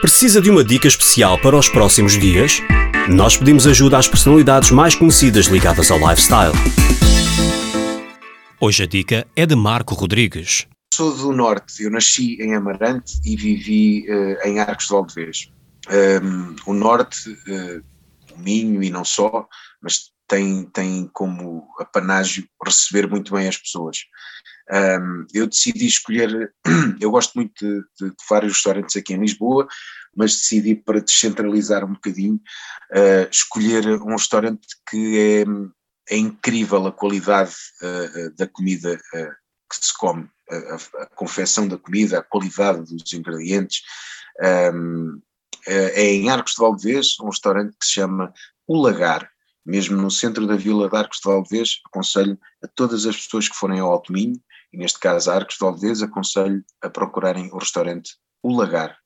Precisa de uma dica especial para os próximos dias? Nós pedimos ajuda às personalidades mais conhecidas ligadas ao lifestyle. Hoje a dica é de Marco Rodrigues. Sou do Norte, eu nasci em Amarante e vivi uh, em Arcos de Valdevez. Um, o Norte, uh, o Minho e não só, mas tem, tem como apanágio receber muito bem as pessoas. Um, eu decidi escolher, eu gosto muito de, de, de, vários restaurantes aqui em Lisboa, mas decidi para descentralizar um bocadinho, uh, escolher um restaurante que é, é incrível a qualidade uh, da comida uh, que se come, a, a, confecção da comida, a qualidade dos ingredientes. Um, é em Arcos de Valdevez, um restaurante que se chama O Lagar, mesmo no centro da vila de Arcos de Valdevez, aconselho a todas as pessoas que forem ao Alto Minho, e neste caso Arcos de Valdevez, aconselho a procurarem o restaurante O Lagar.